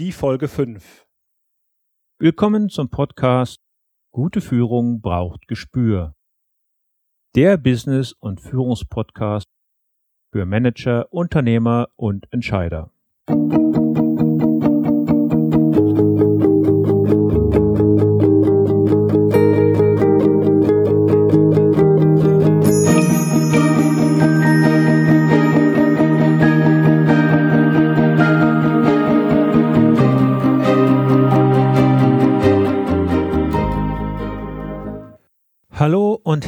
die Folge 5. Willkommen zum Podcast Gute Führung braucht Gespür. Der Business- und Führungspodcast für Manager, Unternehmer und Entscheider.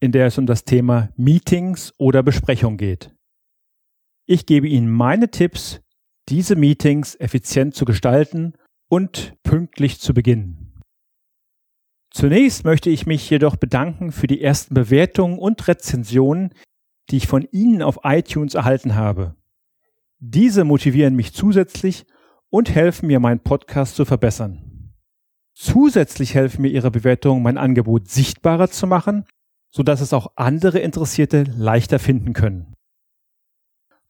in der es um das Thema Meetings oder Besprechung geht. Ich gebe Ihnen meine Tipps, diese Meetings effizient zu gestalten und pünktlich zu beginnen. Zunächst möchte ich mich jedoch bedanken für die ersten Bewertungen und Rezensionen, die ich von Ihnen auf iTunes erhalten habe. Diese motivieren mich zusätzlich und helfen mir, meinen Podcast zu verbessern. Zusätzlich helfen mir Ihre Bewertungen, mein Angebot sichtbarer zu machen, sodass es auch andere Interessierte leichter finden können.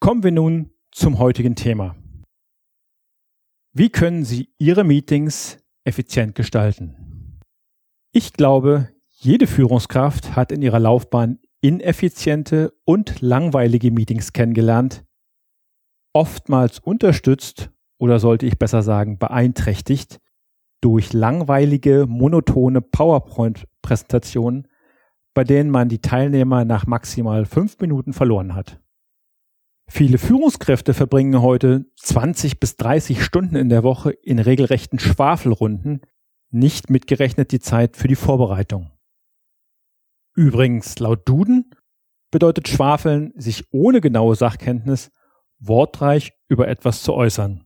Kommen wir nun zum heutigen Thema. Wie können Sie Ihre Meetings effizient gestalten? Ich glaube, jede Führungskraft hat in ihrer Laufbahn ineffiziente und langweilige Meetings kennengelernt, oftmals unterstützt oder sollte ich besser sagen beeinträchtigt durch langweilige, monotone PowerPoint-Präsentationen, bei denen man die Teilnehmer nach maximal fünf Minuten verloren hat. Viele Führungskräfte verbringen heute 20 bis 30 Stunden in der Woche in regelrechten Schwafelrunden, nicht mitgerechnet die Zeit für die Vorbereitung. Übrigens, laut Duden bedeutet Schwafeln, sich ohne genaue Sachkenntnis wortreich über etwas zu äußern.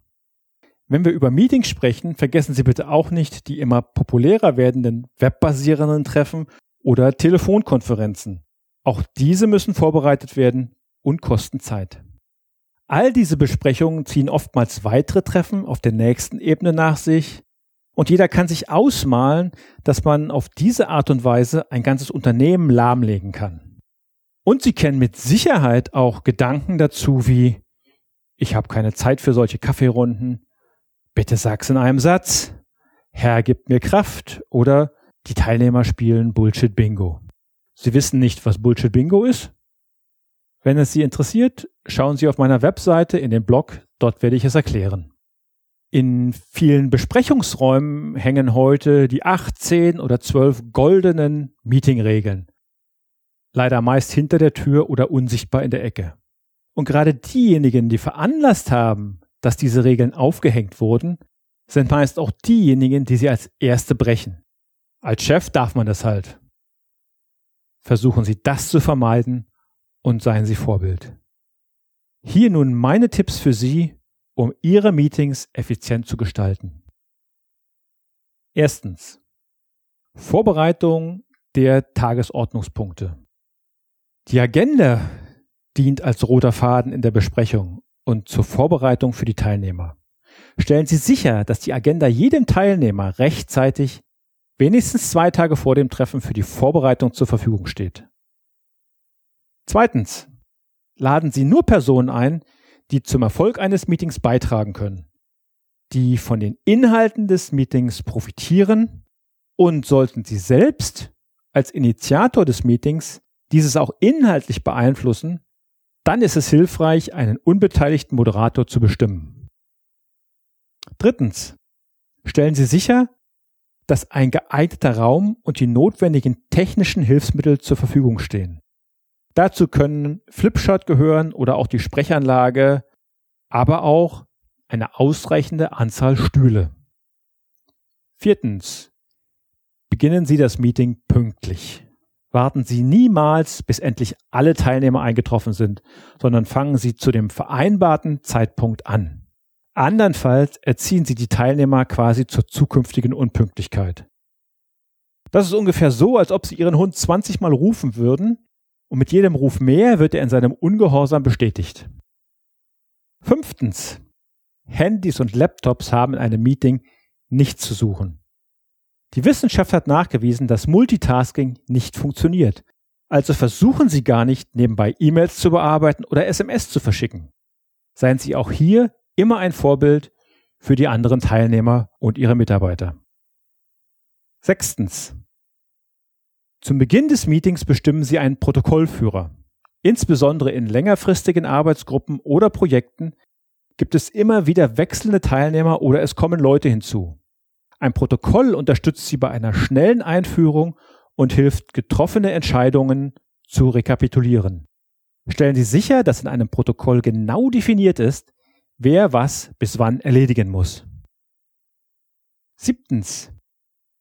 Wenn wir über Meetings sprechen, vergessen Sie bitte auch nicht die immer populärer werdenden webbasierenden Treffen oder Telefonkonferenzen. Auch diese müssen vorbereitet werden und kosten Zeit. All diese Besprechungen ziehen oftmals weitere Treffen auf der nächsten Ebene nach sich und jeder kann sich ausmalen, dass man auf diese Art und Weise ein ganzes Unternehmen lahmlegen kann. Und Sie kennen mit Sicherheit auch Gedanken dazu wie ich habe keine Zeit für solche Kaffeerunden, Bitte sag's in einem Satz. Herr gibt mir Kraft oder die Teilnehmer spielen Bullshit Bingo. Sie wissen nicht, was Bullshit Bingo ist? Wenn es Sie interessiert, schauen Sie auf meiner Webseite in den Blog, dort werde ich es erklären. In vielen Besprechungsräumen hängen heute die 18 oder 12 goldenen Meetingregeln. Leider meist hinter der Tür oder unsichtbar in der Ecke. Und gerade diejenigen, die veranlasst haben, dass diese Regeln aufgehängt wurden, sind meist auch diejenigen, die sie als Erste brechen. Als Chef darf man das halt. Versuchen Sie das zu vermeiden und seien Sie Vorbild. Hier nun meine Tipps für Sie, um Ihre Meetings effizient zu gestalten. Erstens. Vorbereitung der Tagesordnungspunkte. Die Agenda dient als roter Faden in der Besprechung und zur Vorbereitung für die Teilnehmer. Stellen Sie sicher, dass die Agenda jedem Teilnehmer rechtzeitig, wenigstens zwei Tage vor dem Treffen für die Vorbereitung zur Verfügung steht. Zweitens. Laden Sie nur Personen ein, die zum Erfolg eines Meetings beitragen können, die von den Inhalten des Meetings profitieren und sollten Sie selbst als Initiator des Meetings dieses auch inhaltlich beeinflussen, dann ist es hilfreich, einen unbeteiligten Moderator zu bestimmen. Drittens. Stellen Sie sicher, dass ein geeigneter Raum und die notwendigen technischen Hilfsmittel zur Verfügung stehen. Dazu können Flipchart gehören oder auch die Sprechanlage, aber auch eine ausreichende Anzahl Stühle. Viertens. Beginnen Sie das Meeting pünktlich warten Sie niemals, bis endlich alle Teilnehmer eingetroffen sind, sondern fangen Sie zu dem vereinbarten Zeitpunkt an. Andernfalls erziehen sie die Teilnehmer quasi zur zukünftigen Unpünktlichkeit. Das ist ungefähr so, als ob sie ihren Hund 20 Mal rufen würden und mit jedem Ruf mehr wird er in seinem Ungehorsam bestätigt. Fünftens. Handys und Laptops haben in einem Meeting nichts zu suchen. Die Wissenschaft hat nachgewiesen, dass Multitasking nicht funktioniert. Also versuchen Sie gar nicht, nebenbei E-Mails zu bearbeiten oder SMS zu verschicken. Seien Sie auch hier immer ein Vorbild für die anderen Teilnehmer und ihre Mitarbeiter. Sechstens. Zum Beginn des Meetings bestimmen Sie einen Protokollführer. Insbesondere in längerfristigen Arbeitsgruppen oder Projekten gibt es immer wieder wechselnde Teilnehmer oder es kommen Leute hinzu. Ein Protokoll unterstützt Sie bei einer schnellen Einführung und hilft, getroffene Entscheidungen zu rekapitulieren. Stellen Sie sicher, dass in einem Protokoll genau definiert ist, wer was bis wann erledigen muss. Siebtens.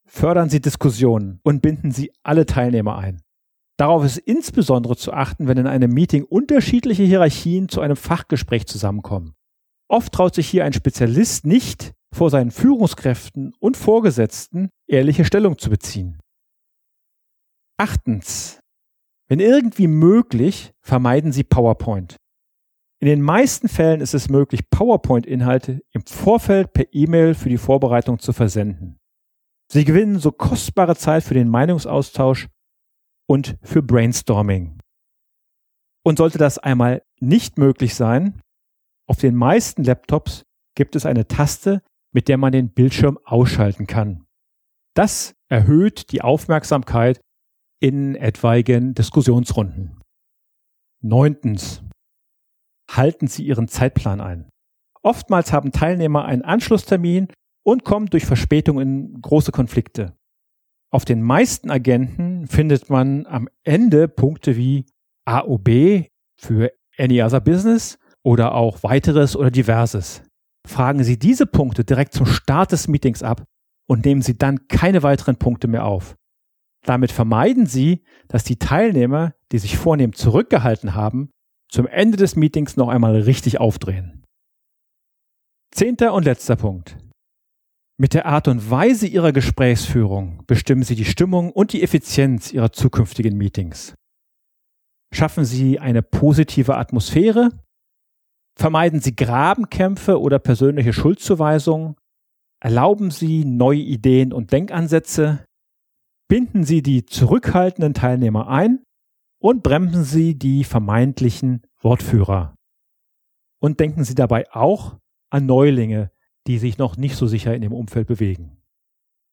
Fördern Sie Diskussionen und binden Sie alle Teilnehmer ein. Darauf ist insbesondere zu achten, wenn in einem Meeting unterschiedliche Hierarchien zu einem Fachgespräch zusammenkommen. Oft traut sich hier ein Spezialist nicht, vor seinen Führungskräften und Vorgesetzten ehrliche Stellung zu beziehen. Achtens. Wenn irgendwie möglich, vermeiden Sie PowerPoint. In den meisten Fällen ist es möglich, PowerPoint-Inhalte im Vorfeld per E-Mail für die Vorbereitung zu versenden. Sie gewinnen so kostbare Zeit für den Meinungsaustausch und für Brainstorming. Und sollte das einmal nicht möglich sein, auf den meisten Laptops gibt es eine Taste, mit der man den Bildschirm ausschalten kann. Das erhöht die Aufmerksamkeit in etwaigen Diskussionsrunden. Neuntens. Halten Sie Ihren Zeitplan ein. Oftmals haben Teilnehmer einen Anschlusstermin und kommen durch Verspätung in große Konflikte. Auf den meisten Agenten findet man am Ende Punkte wie AOB für Any Other Business oder auch weiteres oder diverses. Fragen Sie diese Punkte direkt zum Start des Meetings ab und nehmen Sie dann keine weiteren Punkte mehr auf. Damit vermeiden Sie, dass die Teilnehmer, die sich vornehm zurückgehalten haben, zum Ende des Meetings noch einmal richtig aufdrehen. Zehnter und letzter Punkt. Mit der Art und Weise Ihrer Gesprächsführung bestimmen Sie die Stimmung und die Effizienz Ihrer zukünftigen Meetings. Schaffen Sie eine positive Atmosphäre, vermeiden Sie Grabenkämpfe oder persönliche Schuldzuweisungen, erlauben Sie neue Ideen und Denkansätze, binden Sie die zurückhaltenden Teilnehmer ein und bremsen Sie die vermeintlichen Wortführer. Und denken Sie dabei auch an Neulinge, die sich noch nicht so sicher in dem Umfeld bewegen.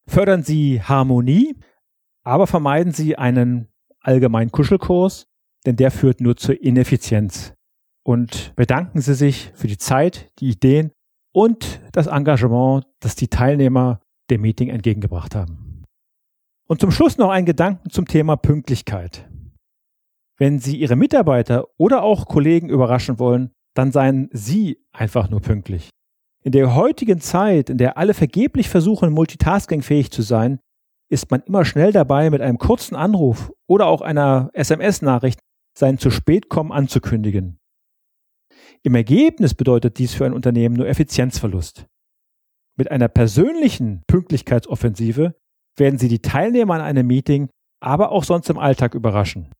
Fördern Sie Harmonie, aber vermeiden Sie einen allgemeinen Kuschelkurs, denn der führt nur zur Ineffizienz. Und bedanken Sie sich für die Zeit, die Ideen und das Engagement, das die Teilnehmer dem Meeting entgegengebracht haben. Und zum Schluss noch ein Gedanken zum Thema Pünktlichkeit. Wenn Sie Ihre Mitarbeiter oder auch Kollegen überraschen wollen, dann seien Sie einfach nur pünktlich. In der heutigen Zeit, in der alle vergeblich versuchen, multitaskingfähig zu sein, ist man immer schnell dabei, mit einem kurzen Anruf oder auch einer SMS-Nachricht sein zu spät kommen anzukündigen. Im Ergebnis bedeutet dies für ein Unternehmen nur Effizienzverlust. Mit einer persönlichen Pünktlichkeitsoffensive werden Sie die Teilnehmer an einem Meeting, aber auch sonst im Alltag überraschen.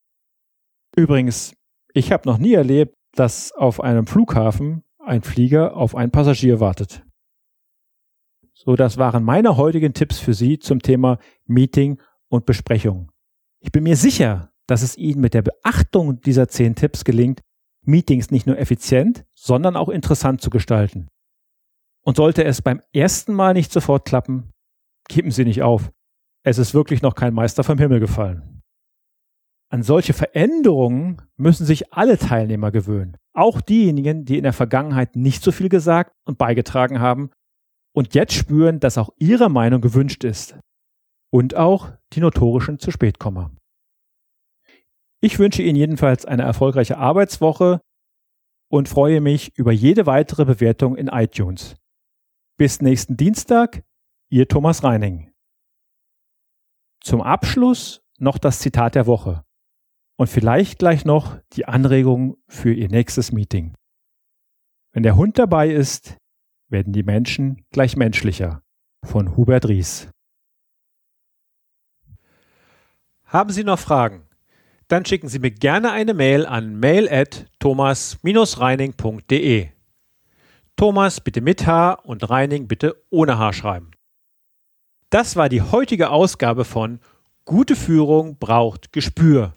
Übrigens, ich habe noch nie erlebt, dass auf einem Flughafen ein Flieger auf einen Passagier wartet. So, das waren meine heutigen Tipps für Sie zum Thema Meeting und Besprechung. Ich bin mir sicher, dass es Ihnen mit der Beachtung dieser zehn Tipps gelingt, Meetings nicht nur effizient, sondern auch interessant zu gestalten. Und sollte es beim ersten Mal nicht sofort klappen, geben Sie nicht auf. Es ist wirklich noch kein Meister vom Himmel gefallen. An solche Veränderungen müssen sich alle Teilnehmer gewöhnen. Auch diejenigen, die in der Vergangenheit nicht so viel gesagt und beigetragen haben und jetzt spüren, dass auch ihre Meinung gewünscht ist. Und auch die notorischen zu spät kommen. Ich wünsche Ihnen jedenfalls eine erfolgreiche Arbeitswoche und freue mich über jede weitere Bewertung in iTunes. Bis nächsten Dienstag, Ihr Thomas Reining. Zum Abschluss noch das Zitat der Woche und vielleicht gleich noch die Anregung für Ihr nächstes Meeting. Wenn der Hund dabei ist, werden die Menschen gleich menschlicher von Hubert Ries. Haben Sie noch Fragen? Dann schicken Sie mir gerne eine Mail an mail@thomas-reining.de. Thomas bitte mit H und Reining bitte ohne H schreiben. Das war die heutige Ausgabe von Gute Führung braucht Gespür.